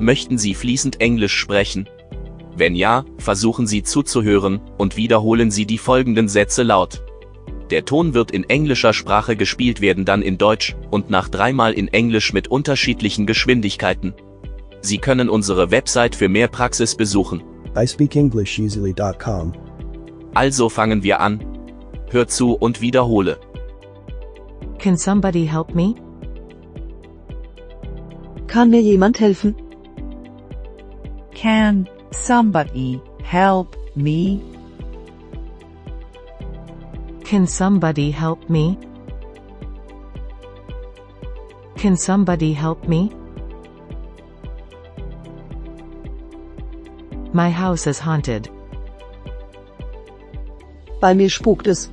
Möchten Sie fließend Englisch sprechen? Wenn ja, versuchen Sie zuzuhören und wiederholen Sie die folgenden Sätze laut. Der Ton wird in englischer Sprache gespielt werden, dann in Deutsch und nach dreimal in Englisch mit unterschiedlichen Geschwindigkeiten. Sie können unsere Website für mehr Praxis besuchen. ispeakenglisheasily.com. Also fangen wir an. Hör zu und wiederhole. Can somebody help me? Kann mir jemand helfen? Can somebody help me? Can somebody help me? Can somebody help me? My house is haunted. Bei mir spukt es.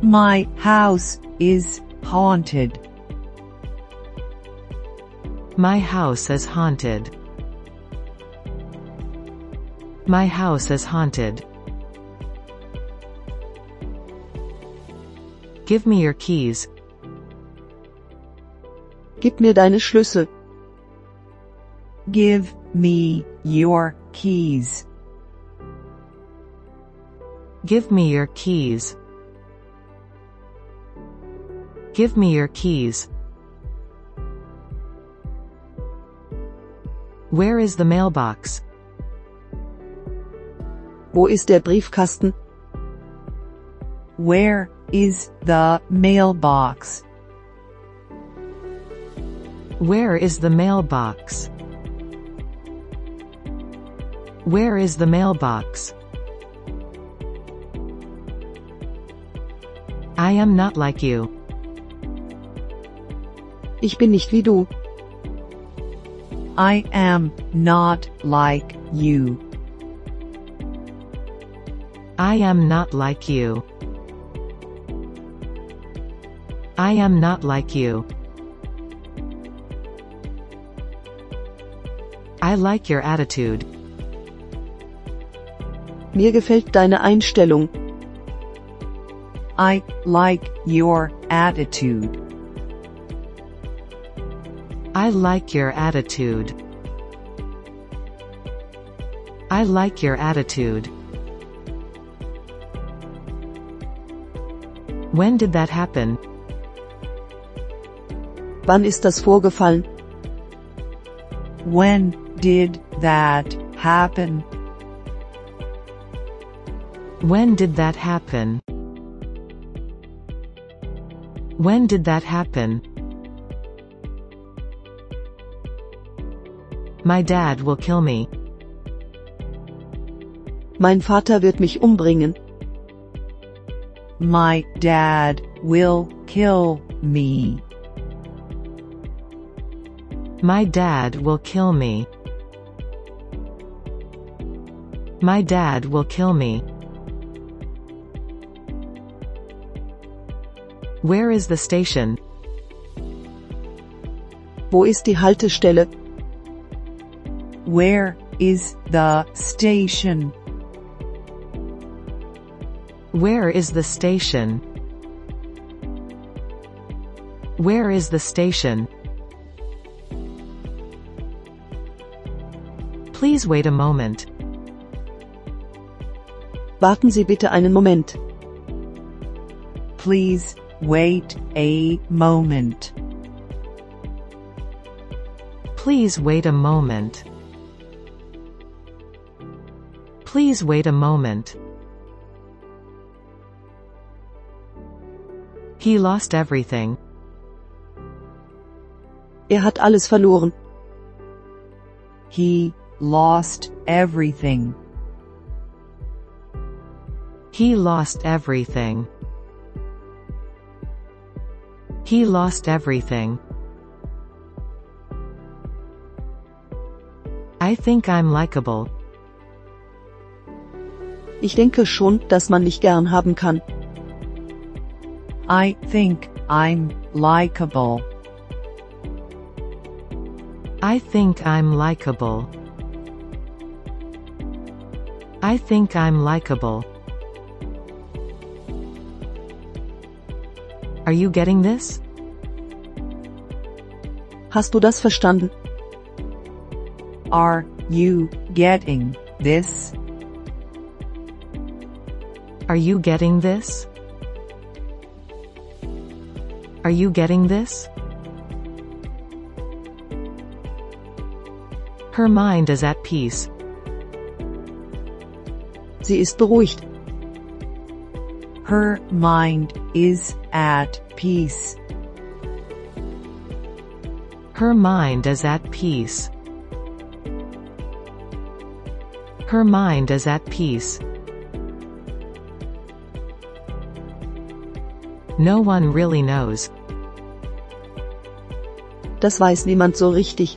My house is haunted. My house is haunted. My house is haunted. Give me your keys. Gib mir deine Schlüssel. Give me your keys. Give me your keys. Give me your keys. Where is the mailbox? Wo ist der Briefkasten? Where is the mailbox? Where is the mailbox? Where is the mailbox? I am not like you. Ich bin nicht wie du. I am not like you. I am not like you. I am not like you. I like your attitude. Mir gefällt deine Einstellung. I like your attitude. I like your attitude. I like your attitude. When did that happen? Wann ist das vorgefallen? When did that happen? When did that happen? When did that happen? My dad will kill me. Mein Vater wird mich umbringen. My dad will kill me. My dad will kill me. My dad will kill me. Where is the station? Wo ist die Haltestelle? Where is the station? Where is the station? Where is the station? Please wait a moment. Warten Sie bitte einen Moment. Please wait a moment. Please wait a moment. Please wait a moment. He lost everything. Er hat alles verloren. He lost everything. He lost everything. He lost everything. I think I'm likable. Ich denke schon, dass man mich gern haben kann. I think I'm likable. I think I'm likable. I think I'm likable. Are you getting this? Hast du das verstanden? Are you getting this? Are you getting this? Are you getting this? Her mind is at peace. Sie ist beruhigt. Her mind is at peace. Her mind is at peace. Her mind is at peace. No one really knows. Das weiß niemand so richtig.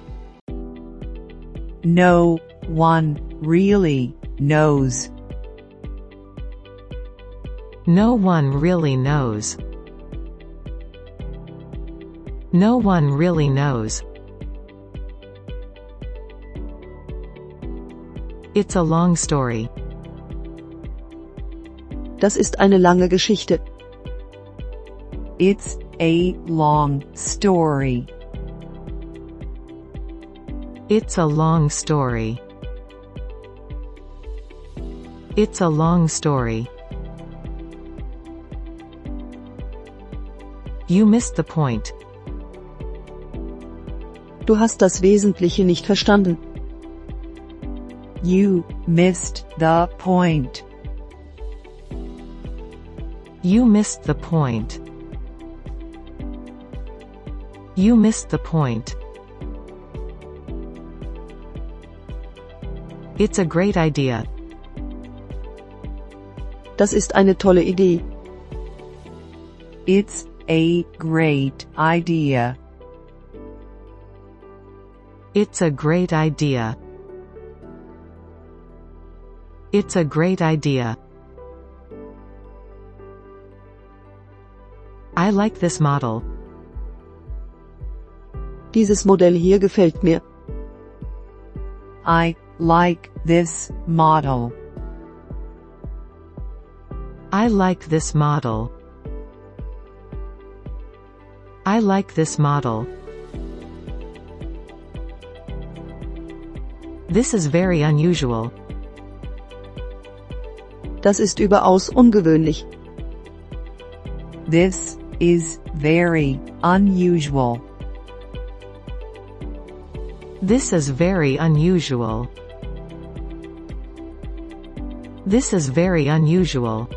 No one really knows. No one really knows. No one really knows. It's a long story. Das ist eine lange Geschichte. It's a long story. It's a long story. It's a long story. You missed the point. Du hast das Wesentliche nicht verstanden. You missed the point. You missed the point. You missed the point. It's a great idea. Das ist eine tolle Idee. It's a great idea. It's a great idea. It's a great idea. I like this model. Dieses Modell hier gefällt mir. I like this model. I like this model. I like this model. This is very unusual. Das ist überaus ungewöhnlich. This is very unusual. This is very unusual. This is very unusual.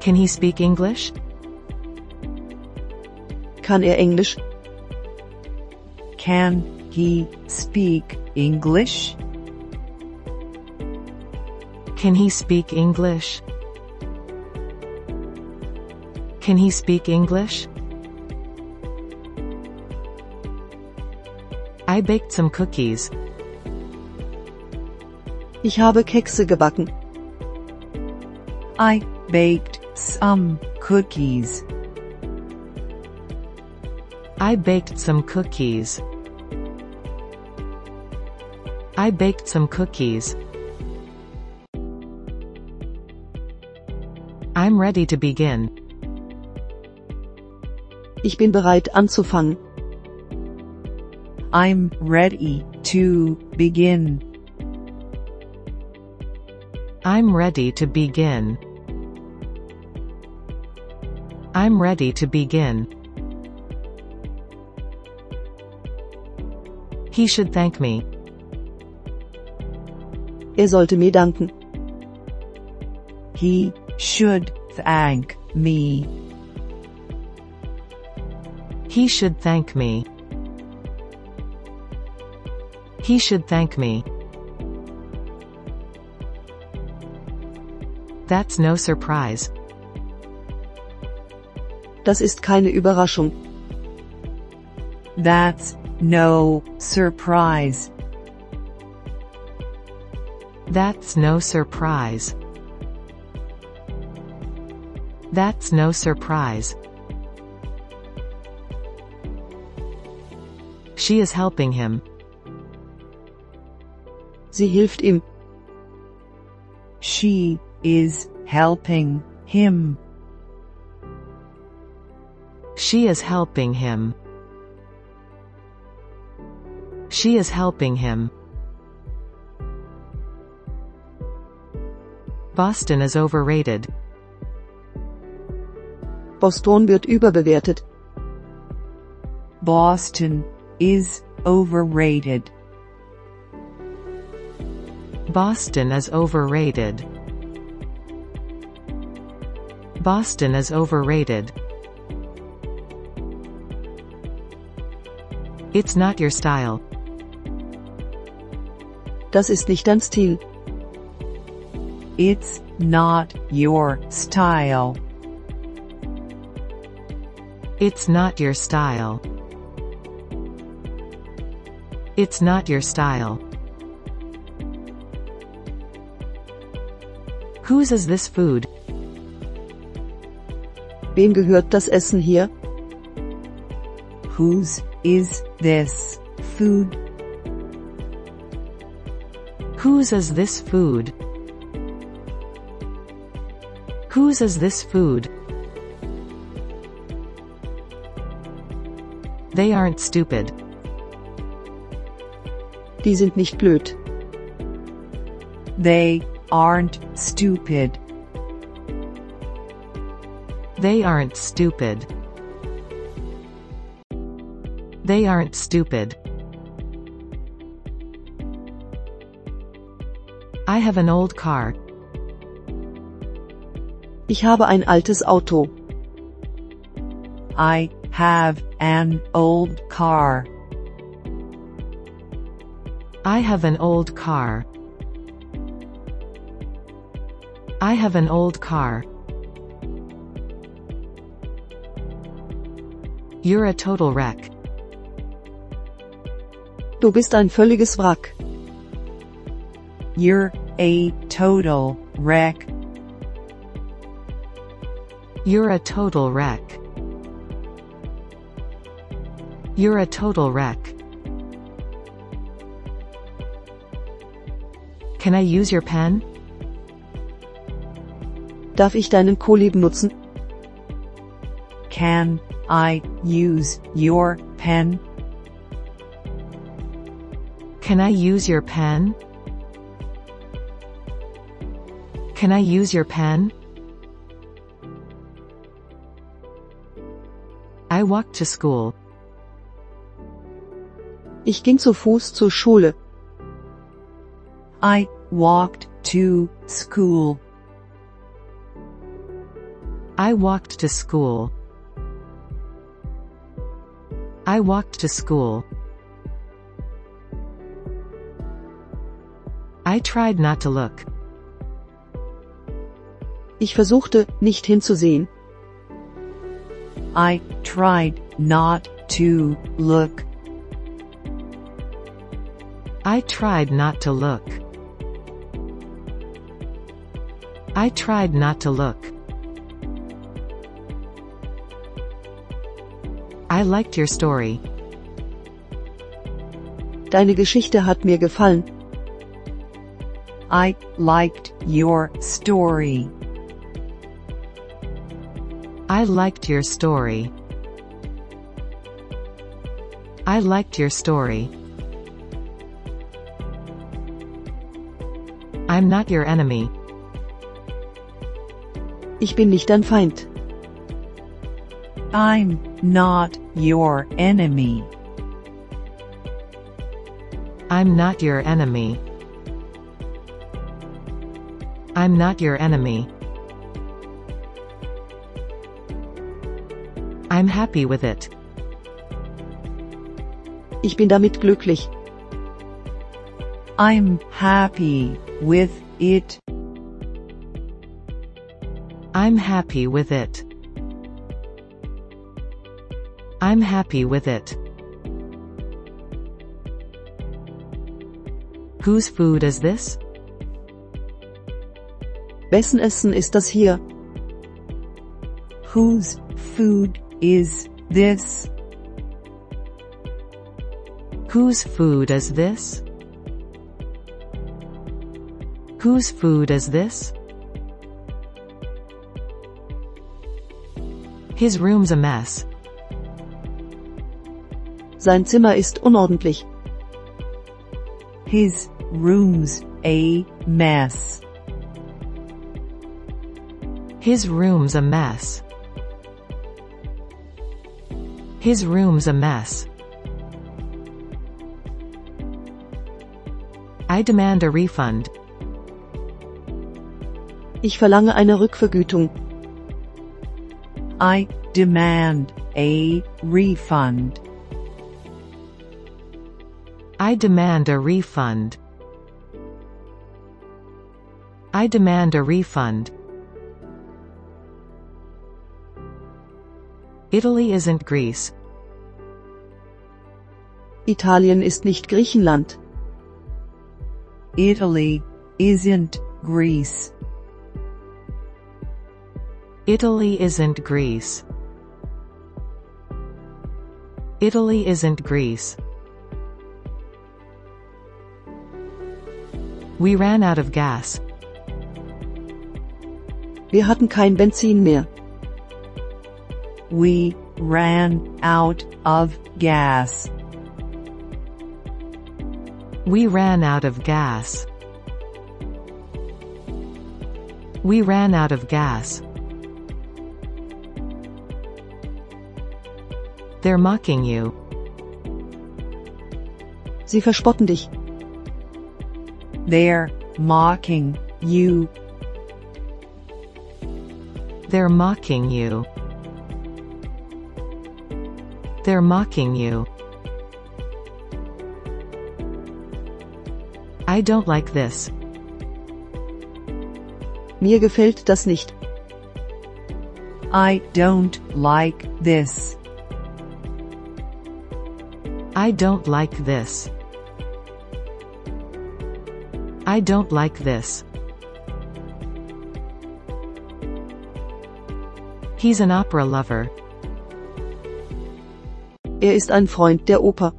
Can he speak English? Kann er Englisch? Can he speak English? Can he speak English? Can he speak English? I baked some cookies. Ich habe Kekse gebacken. I baked some cookies. I baked some cookies. I baked some cookies. I'm ready to begin. Ich bin bereit anzufangen. I'm ready to begin. I'm ready to begin. I'm ready to begin. He should thank me. Er sollte mir danken. He should thank me. He should thank me. He should thank me. That's no surprise. Das ist keine Überraschung. That's no surprise. That's no surprise. That's no surprise. She is helping him. Sie hilft ihm. She is helping him. She is helping him. She is helping him. Boston is overrated. Boston wird überbewertet. Boston is overrated. Boston is overrated. Boston is overrated. It's not your style. Das ist nicht dein Stil. It's not your style. It's not your style. It's not your style. Whose is this food? Wem gehört das Essen hier? Whose is this food? Whose is this food? Whose is this food? They aren't stupid. Die sind nicht blöd. They aren't stupid. They aren't stupid. They aren't stupid. I have an old car. Ich habe ein altes Auto. I have an old car. I have an old car. I have an old car. You're a total wreck. Du bist ein völliges Wrack. You're a total wreck. You're a total wreck. You're a total wreck. Can I use your pen? Darf ich deinen Kolib nutzen? Can I use your pen? Can I use your pen? Can I use your pen? I walked to school. Ich ging zu Fuß zur Schule. I walked to school. I walked to school. I walked to school. I tried not to look. Ich versuchte, nicht hinzusehen. I tried not to look. I tried not to look. I tried not to look. I liked your story. Deine Geschichte hat mir gefallen. I liked your story. I liked your story. I liked your story. I'm not your enemy. Ich bin nicht dein Feind. I'm not your enemy. I'm not your enemy. I'm not your enemy. I'm happy with it. Ich bin damit glücklich. I'm happy with it. I'm happy with it. I'm happy with it. Whose food is this? Wessen Essen ist das hier? Whose food is this? Whose food is this? Whose food is this? His room's a mess. Sein Zimmer ist unordentlich. His room's a mess. His room's a mess. His room's a mess. I demand a refund. Ich verlange eine Rückvergütung. I demand a refund. I demand a refund. I demand a refund. Italy isn't Greece. Italien ist nicht Griechenland. Italy isn't Greece. Italy isn't Greece. Italy isn't Greece. We ran out of gas. Wir hatten kein Benzin mehr. We ran out of gas. We ran out of gas. We ran out of gas. They're mocking you. Sie verspotten dich. They're mocking you. They're mocking you. They're mocking you. I don't like this. Mir gefällt das nicht. I don't like this. I don't like this. I don't like this. He's an opera lover. Er ist ein Freund der Oper.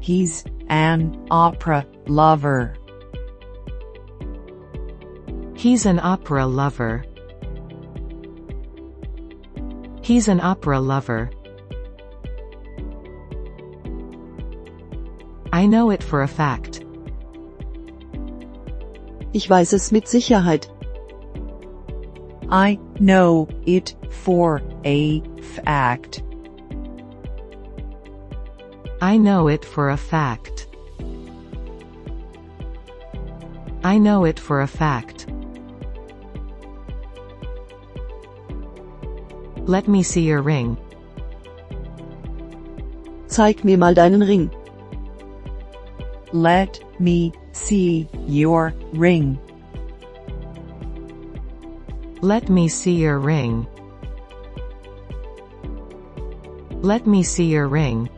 He's an opera lover. He's an opera lover. He's an opera lover. I know it for a fact. Ich weiß es mit Sicherheit. I know it for a fact. I know it for a fact. I know it for a fact. Let me see your ring. Zeig mir mal deinen Ring. Let me see your ring. Let me see your ring. Let me see your ring.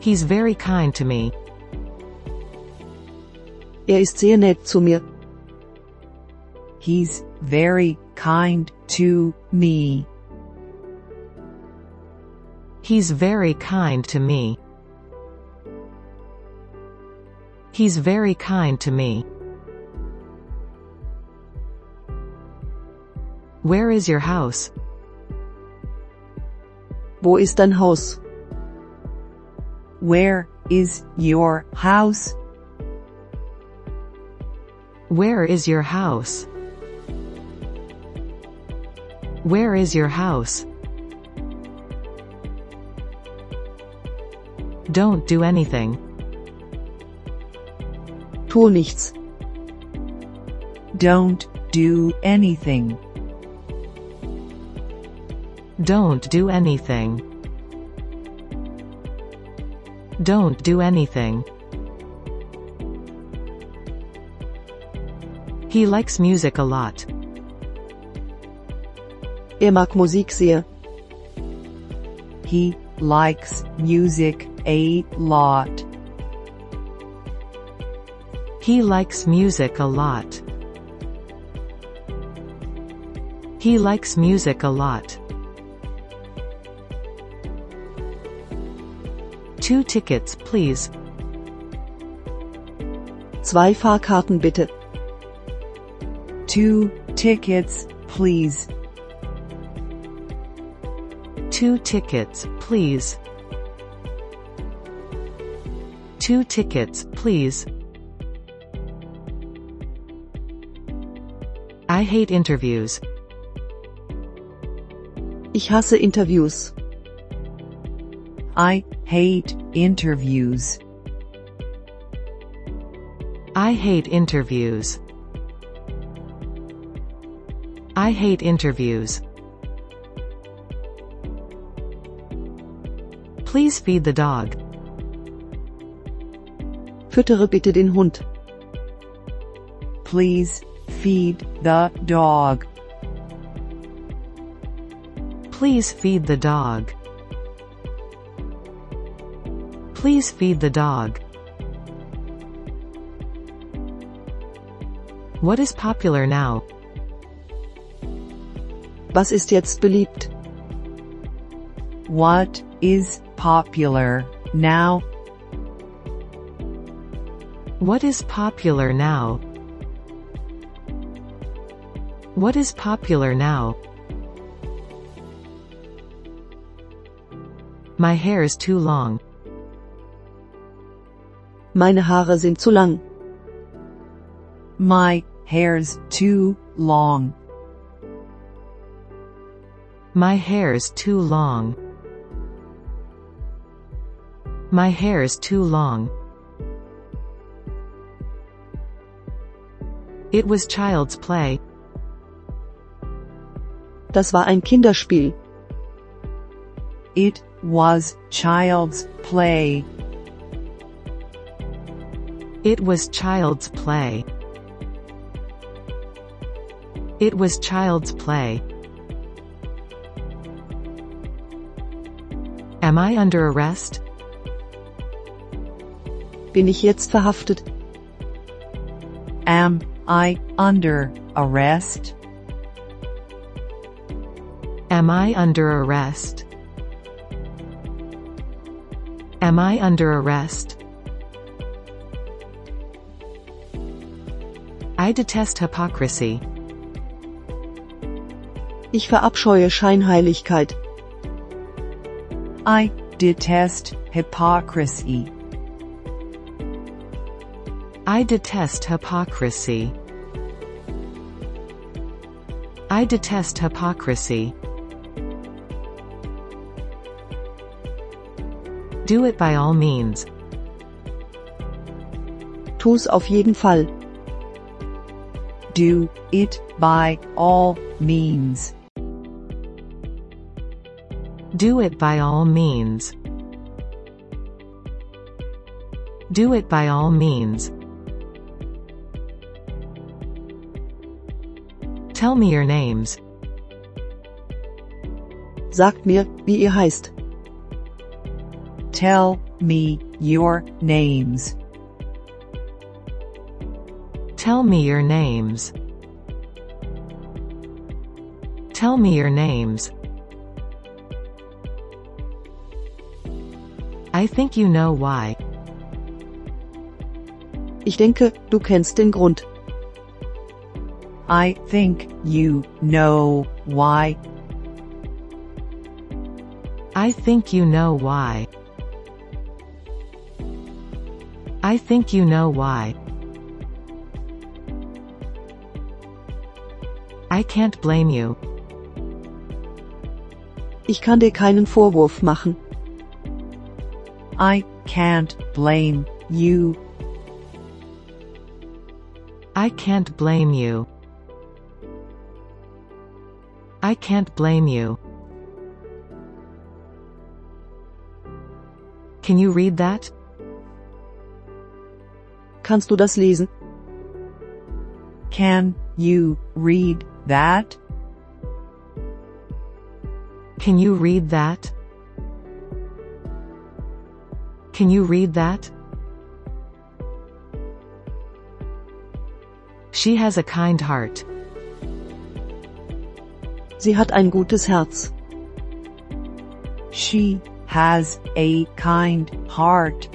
He's very kind to me. Er ist sehr nett zu mir. He's very kind to me. He's very kind to me. He's very kind to me. Where is your house? Wo ist dein Haus? Where is your house? Where is your house? Where is your house? Don't do anything. Tu nichts. Don't do anything. Don't do anything. Don't do anything. He likes music a lot. Er mag Musik sehr. He likes music a lot. He likes music a lot. He likes music a lot. Two tickets, please. Zwei Fahrkarten bitte. Two tickets, please. Two tickets, please. Two tickets, please. I hate interviews. Ich hasse Interviews. I hate interviews. I hate interviews. I hate interviews. Please feed the dog. Füttere bitte den Hund. Please feed the dog. Please feed the dog. Please feed the dog. What is popular now? Was ist jetzt beliebt? What is popular now? What is popular now? What is popular now? My hair is too long. Meine Haare sind zu lang. My hair's too long. My hair's too long. My hair's too long. It was child's play. Das war ein Kinderspiel. It was child's play. It was child's play. It was child's play. Am I under arrest? Bin ich jetzt verhaftet? Am I under arrest? Am I under arrest? Am I under arrest? I detest hypocrisy. Ich verabscheue Scheinheiligkeit. I detest hypocrisy. I detest hypocrisy. I detest hypocrisy. Do it by all means. Tu's auf jeden Fall. Do it by all means. Do it by all means. Do it by all means. Tell me your names. Sagt mir, wie ihr heißt. Tell me your names. Tell me your names. Tell me your names. I think you know why. Ich denke, du kennst den Grund. I think you know why. I think you know why. I think you know why. I can't blame you. Ich kann dir keinen Vorwurf machen. I can't blame you. I can't blame you. I can't blame you. Can you read that? Kannst du das lesen? Can you read that? Can you read that? Can you read that? She has a kind heart. Sie hat ein gutes Herz. She has a kind heart.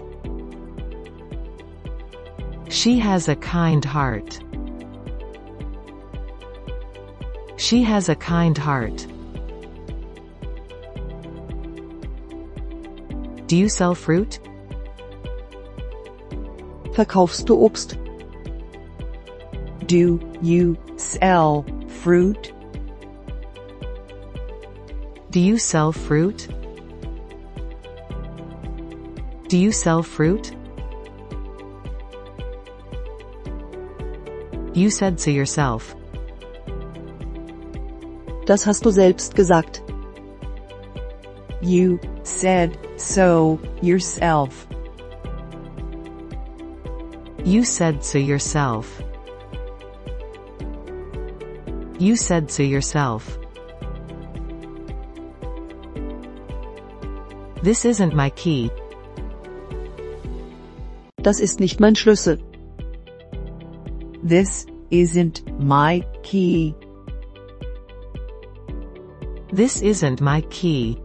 She has a kind heart. She has a kind heart. Do you sell fruit? Verkaufst du Obst? Do you sell fruit? Do you sell fruit? Do you sell fruit? You said so yourself. Das hast du selbst gesagt. You said so yourself. You said so yourself. You said so yourself. This isn't my key. Das ist nicht mein Schlüssel. This isn't my key. This isn't my key.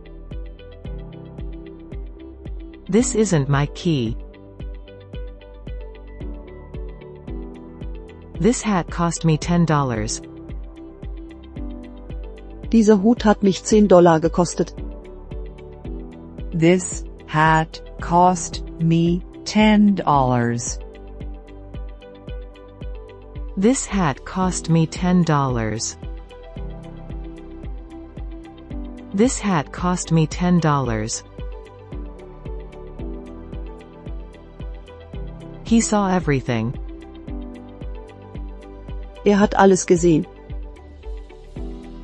This isn't my key. This hat cost me $10. Dieser Hut hat mich 10 Dollar gekostet. This hat cost me ten dollars. This hat cost me $10. This hat cost me $10. He saw everything. Er hat alles gesehen.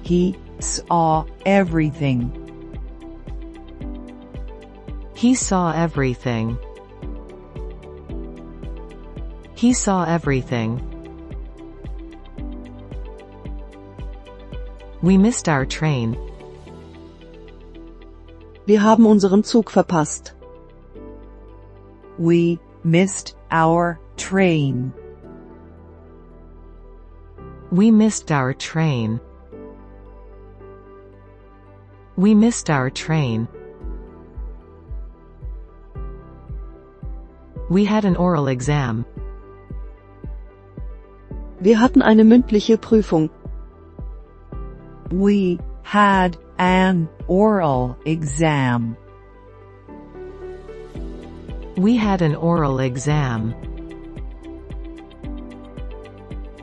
He saw everything. He saw everything. He saw everything. We missed our train. Wir haben unseren Zug verpasst. We missed our train. We missed our train. We missed our train. We had an oral exam. Wir hatten eine mündliche Prüfung. We had an oral exam. We had an oral exam.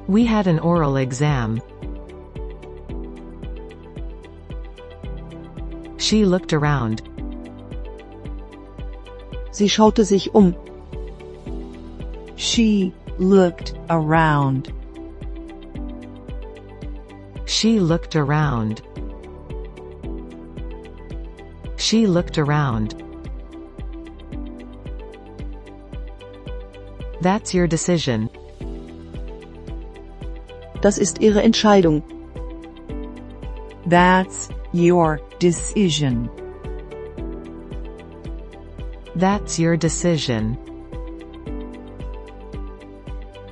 We had an oral exam. She looked around. Sie schaute sich um. She looked around. She looked around. She looked around. That's your decision. Das ist ihre Entscheidung. That's your decision. That's your decision.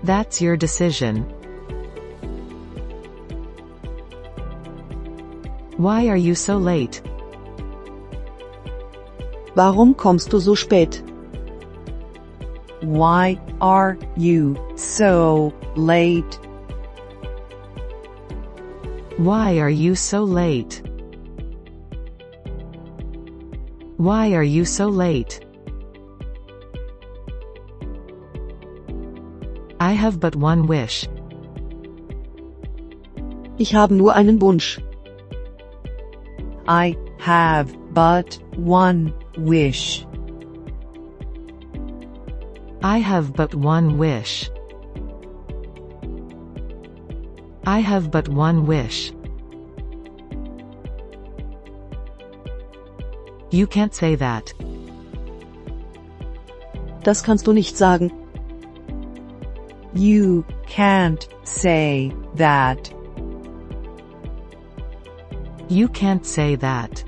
That's your decision. Why are you so late? Warum kommst du so spät? Why are you so late? Why are you so late? Why are you so late? I have but one wish. Ich habe nur einen Wunsch. I have but one wish. I have but one wish. I have but one wish. You can't say that. Das kannst du nicht sagen. You can't say that. You can't say that.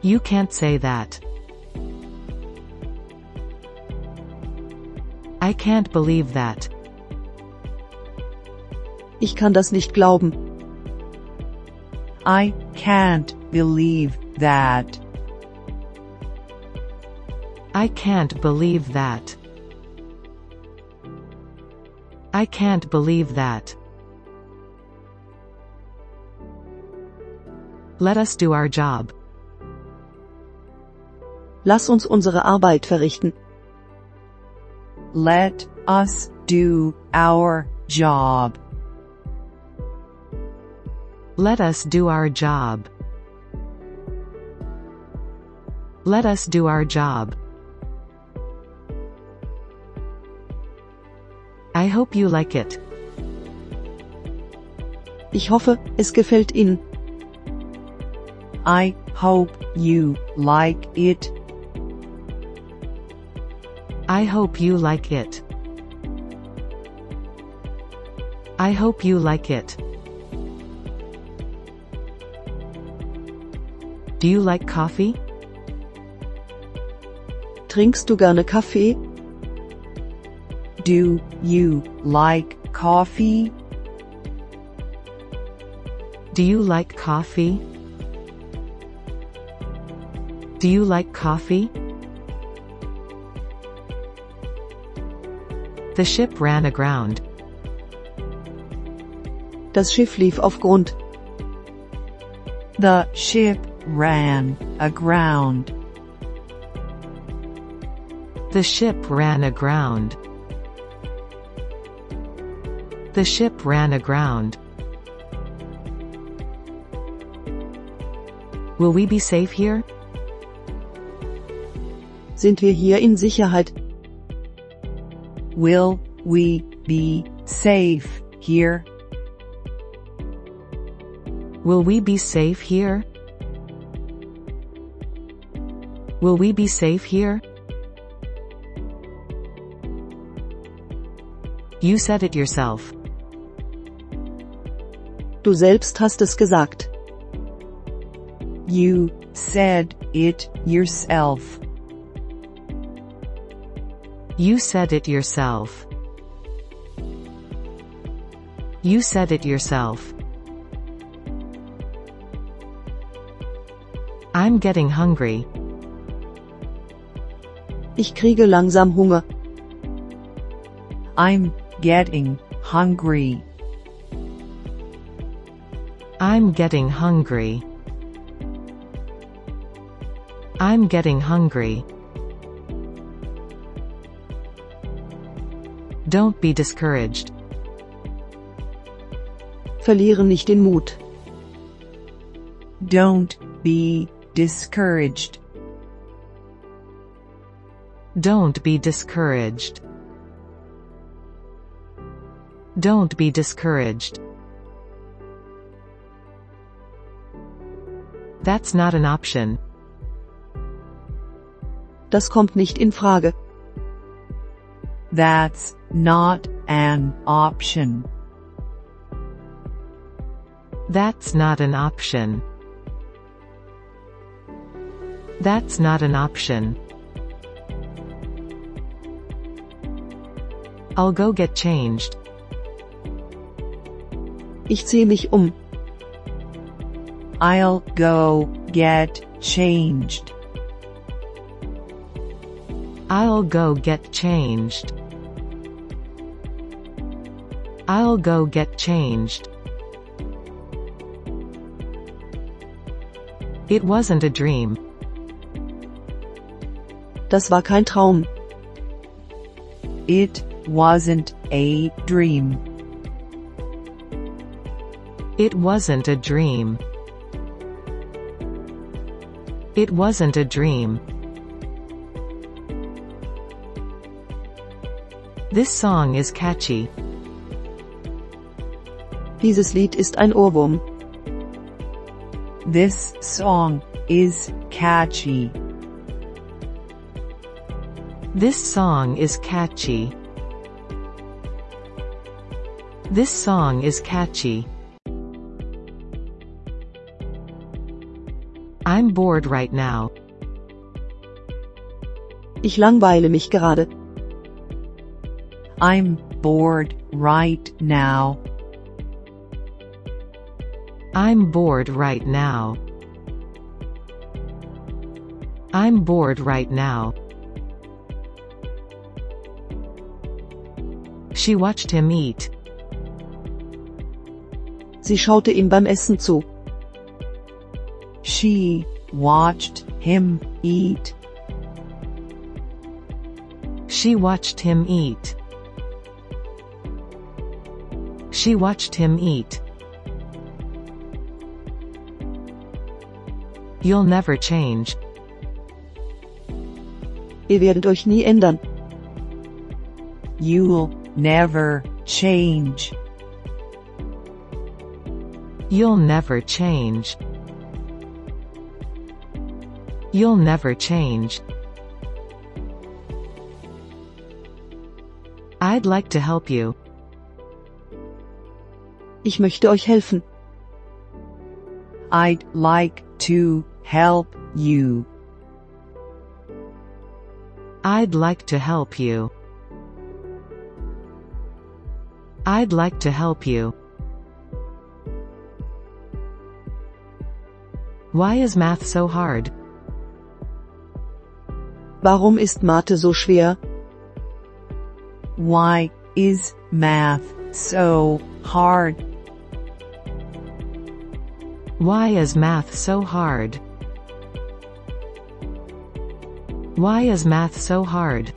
You can't say that. I can't believe that. Ich kann das nicht glauben. I can't believe that. I can't believe that. I can't believe that. Let us do our job. Lass uns unsere Arbeit verrichten. let us do our job. Let us do our job. Let us do our job. I hope you like it. Ich hoffe, es gefällt Ihnen. I hope you like it. I hope you like it. I hope you like it. Do you like coffee? Trinkst du gerne Kaffee? Do you like coffee? Do you like coffee? Do you like coffee? The ship ran aground. Das Schiff lief auf Grund. The ship ran aground. The ship ran aground. The ship ran aground. Will we be safe here? Sind wir hier in Sicherheit? Will we be safe here? Will we be safe here? Will we be safe here? You said it yourself. Du selbst hast es gesagt. You said it yourself. You said it yourself. You said it yourself. I'm getting hungry. Ich kriege langsam Hunger. I'm getting hungry. I'm getting hungry. I'm getting hungry. Don't be discouraged. Verliere nicht den Mut. Don't be discouraged. Don't be discouraged. Don't be discouraged. That's not an option. Das kommt nicht in Frage. That's not an option. That's not an option. That's not an option. I'll go get changed. Ich ziehe mich um. I'll go get changed. I'll go get changed. I'll go get changed. It wasn't a dream. Das war kein Traum. It wasn't a dream. It wasn't a dream. It wasn't a dream. This song is catchy. Dieses Lied ist ein Ohrwurm. This song is catchy. This song is catchy. This song is catchy. I'm bored right now. Ich langweile mich gerade. I'm bored right now. I'm bored right now. I'm bored right now. She watched him eat. Sie schaute ihm beim Essen zu. She watched him eat. She She watched him eat. She watched him eat. You'll never change. Ihr werdet euch nie ändern. You'll never change. You'll never change. You'll never change. I'd like to help you. Ich möchte euch helfen. I'd like to help you. I'd like to help you. I'd like to help you. Why is math so hard? Warum ist Mathe so schwer? Why is math so hard? Why is math so hard? Why is math so hard?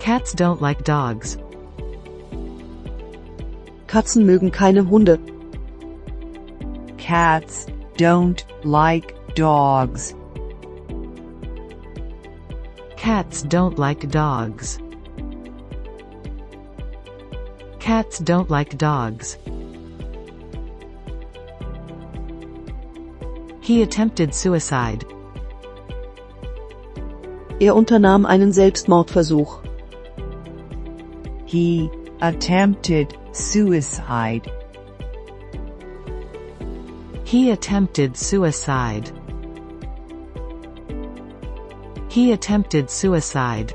Cats don't like dogs. Katzen mögen keine Hunde. Cats don't like dogs. Cats don't like dogs. Cats don't like dogs. He attempted suicide. Er unternahm einen Selbstmordversuch. He attempted suicide. He attempted suicide. He attempted suicide.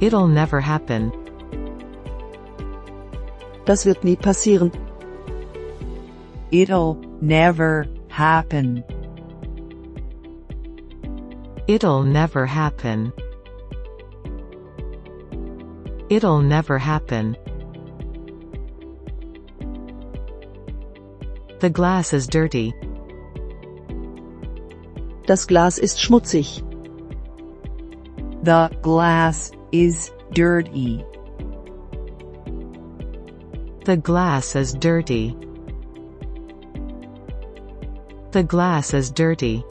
It'll never happen. Das wird nie passieren. It'll never happen. It'll never happen. It'll never happen. The glass is dirty. Das Glas ist schmutzig. The glass is dirty. The glass is dirty. The glass is dirty.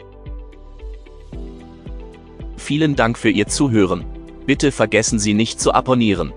Vielen Dank für Ihr Zuhören. Bitte vergessen Sie nicht zu abonnieren.